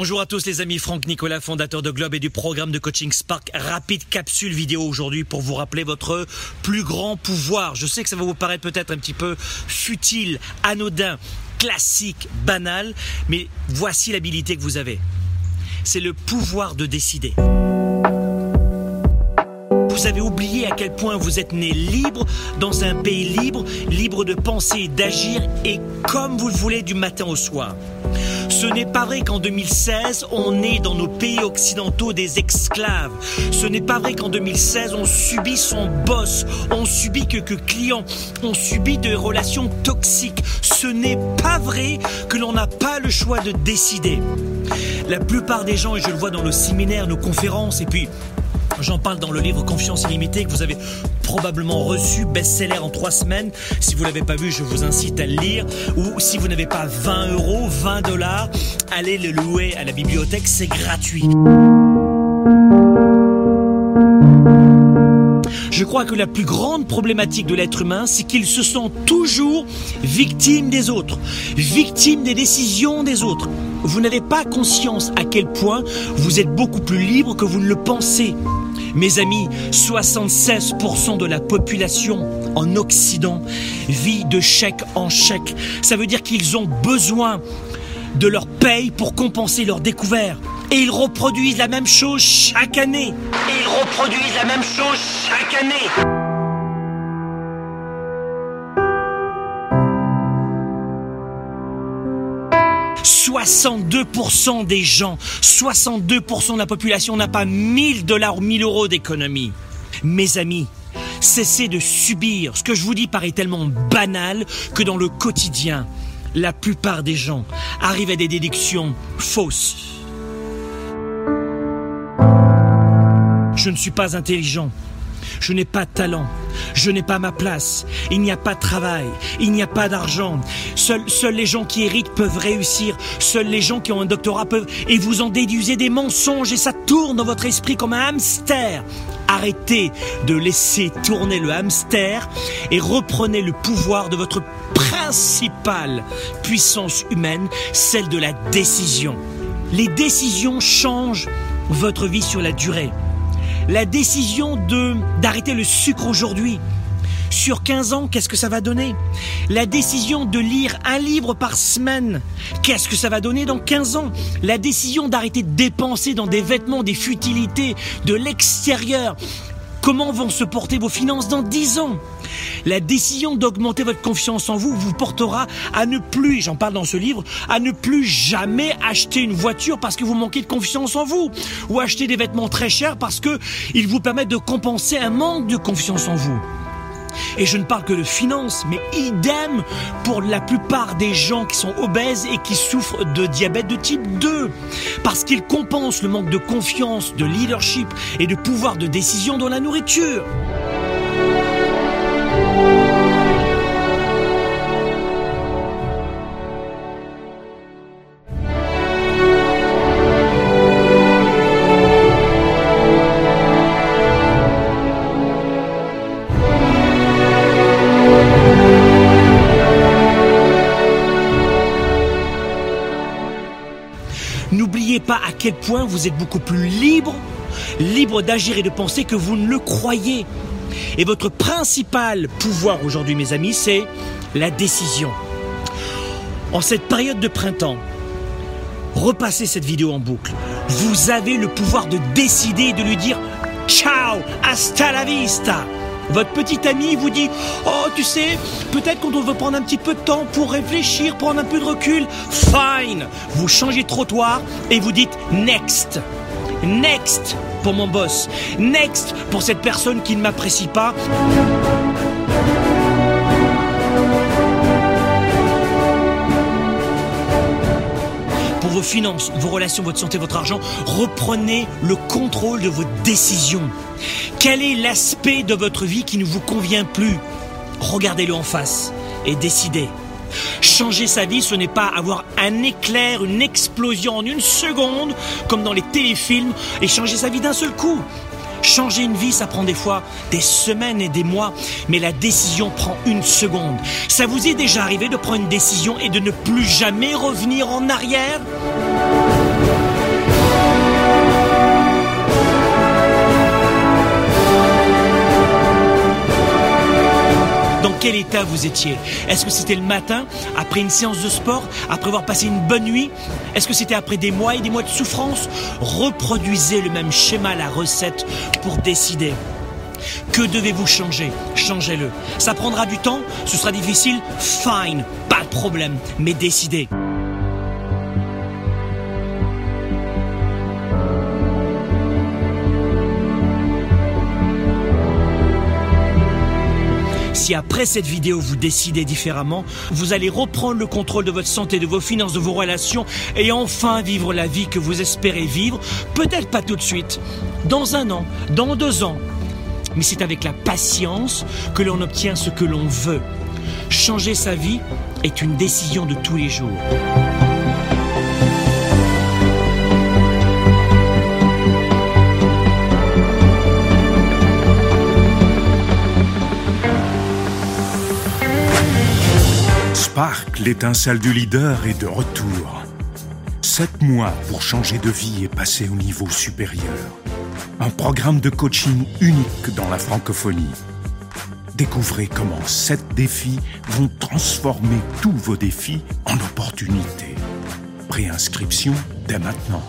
Bonjour à tous les amis, Franck Nicolas, fondateur de Globe et du programme de coaching Spark. Rapide capsule vidéo aujourd'hui pour vous rappeler votre plus grand pouvoir. Je sais que ça va vous paraître peut-être un petit peu futile, anodin, classique, banal, mais voici l'habilité que vous avez. C'est le pouvoir de décider. Vous avez oublié à quel point vous êtes né libre dans un pays libre, libre de penser, d'agir et comme vous le voulez du matin au soir. Ce n'est pas vrai qu'en 2016, on est dans nos pays occidentaux des esclaves. Ce n'est pas vrai qu'en 2016, on subit son boss, on subit que, que client, on subit des relations toxiques. Ce n'est pas vrai que l'on n'a pas le choix de décider. La plupart des gens, et je le vois dans nos séminaires, nos conférences, et puis J'en parle dans le livre Confiance illimitée que vous avez probablement reçu, best-seller en trois semaines. Si vous l'avez pas vu, je vous incite à le lire. Ou si vous n'avez pas 20 euros, 20 dollars, allez le louer à la bibliothèque, c'est gratuit. Je crois que la plus grande problématique de l'être humain, c'est qu'il se sent toujours victime des autres, victime des décisions des autres. Vous n'avez pas conscience à quel point vous êtes beaucoup plus libre que vous ne le pensez. Mes amis, 76% de la population en Occident vit de chèque en chèque. Ça veut dire qu'ils ont besoin de leur paye pour compenser leurs découvertes. Et ils reproduisent la même chose chaque année. Et ils reproduisent la même chose chaque année. 62% des gens, 62% de la population n'a pas 1000 dollars ou 1000 euros d'économie. Mes amis, cessez de subir. Ce que je vous dis paraît tellement banal que dans le quotidien, la plupart des gens arrivent à des déductions fausses. Je ne suis pas intelligent. Je n'ai pas de talent. Je n'ai pas ma place. Il n'y a pas de travail. Il n'y a pas d'argent. Seuls, les gens qui héritent peuvent réussir. Seuls les gens qui ont un doctorat peuvent. Et vous en déduisez des mensonges et ça tourne dans votre esprit comme un hamster. Arrêtez de laisser tourner le hamster et reprenez le pouvoir de votre principale puissance humaine, celle de la décision. Les décisions changent votre vie sur la durée la décision de d'arrêter le sucre aujourd'hui. Sur 15 ans, qu'est-ce que ça va donner? La décision de lire un livre par semaine, qu'est-ce que ça va donner dans 15 ans? La décision d'arrêter de dépenser dans des vêtements, des futilités de l'extérieur, Comment vont se porter vos finances dans 10 ans? La décision d'augmenter votre confiance en vous vous portera à ne plus, j'en parle dans ce livre, à ne plus jamais acheter une voiture parce que vous manquez de confiance en vous ou acheter des vêtements très chers parce que ils vous permettent de compenser un manque de confiance en vous. Et je ne parle que de finances, mais idem pour la plupart des gens qui sont obèses et qui souffrent de diabète de type 2. Parce qu'ils compensent le manque de confiance, de leadership et de pouvoir de décision dans la nourriture. Pas à quel point vous êtes beaucoup plus libre, libre d'agir et de penser que vous ne le croyez. Et votre principal pouvoir aujourd'hui, mes amis, c'est la décision. En cette période de printemps, repassez cette vidéo en boucle. Vous avez le pouvoir de décider et de lui dire ciao, hasta la vista. Votre petit ami vous dit Oh, tu sais, peut-être qu'on devrait prendre un petit peu de temps pour réfléchir, prendre un peu de recul. Fine Vous changez de trottoir et vous dites Next Next pour mon boss. Next pour cette personne qui ne m'apprécie pas. Vos finances, vos relations, votre santé, votre argent, reprenez le contrôle de vos décisions. Quel est l'aspect de votre vie qui ne vous convient plus? Regardez-le en face et décidez. Changer sa vie, ce n'est pas avoir un éclair, une explosion en une seconde, comme dans les téléfilms, et changer sa vie d'un seul coup. Changer une vie, ça prend des fois des semaines et des mois, mais la décision prend une seconde. Ça vous est déjà arrivé de prendre une décision et de ne plus jamais revenir en arrière? État vous étiez Est-ce que c'était le matin, après une séance de sport, après avoir passé une bonne nuit? Est-ce que c'était après des mois et des mois de souffrance? Reproduisez le même schéma, la recette, pour décider. Que devez-vous changer? Changez-le. Ça prendra du temps, ce sera difficile, fine, pas de problème, mais décidez. Après cette vidéo vous décidez différemment, vous allez reprendre le contrôle de votre santé, de vos finances, de vos relations et enfin vivre la vie que vous espérez vivre, peut-être pas tout de suite, dans un an, dans deux ans. Mais c'est avec la patience que l'on obtient ce que l'on veut. Changer sa vie est une décision de tous les jours. Spark, l'étincelle du leader, est de retour. Sept mois pour changer de vie et passer au niveau supérieur. Un programme de coaching unique dans la francophonie. Découvrez comment sept défis vont transformer tous vos défis en opportunités. Préinscription dès maintenant.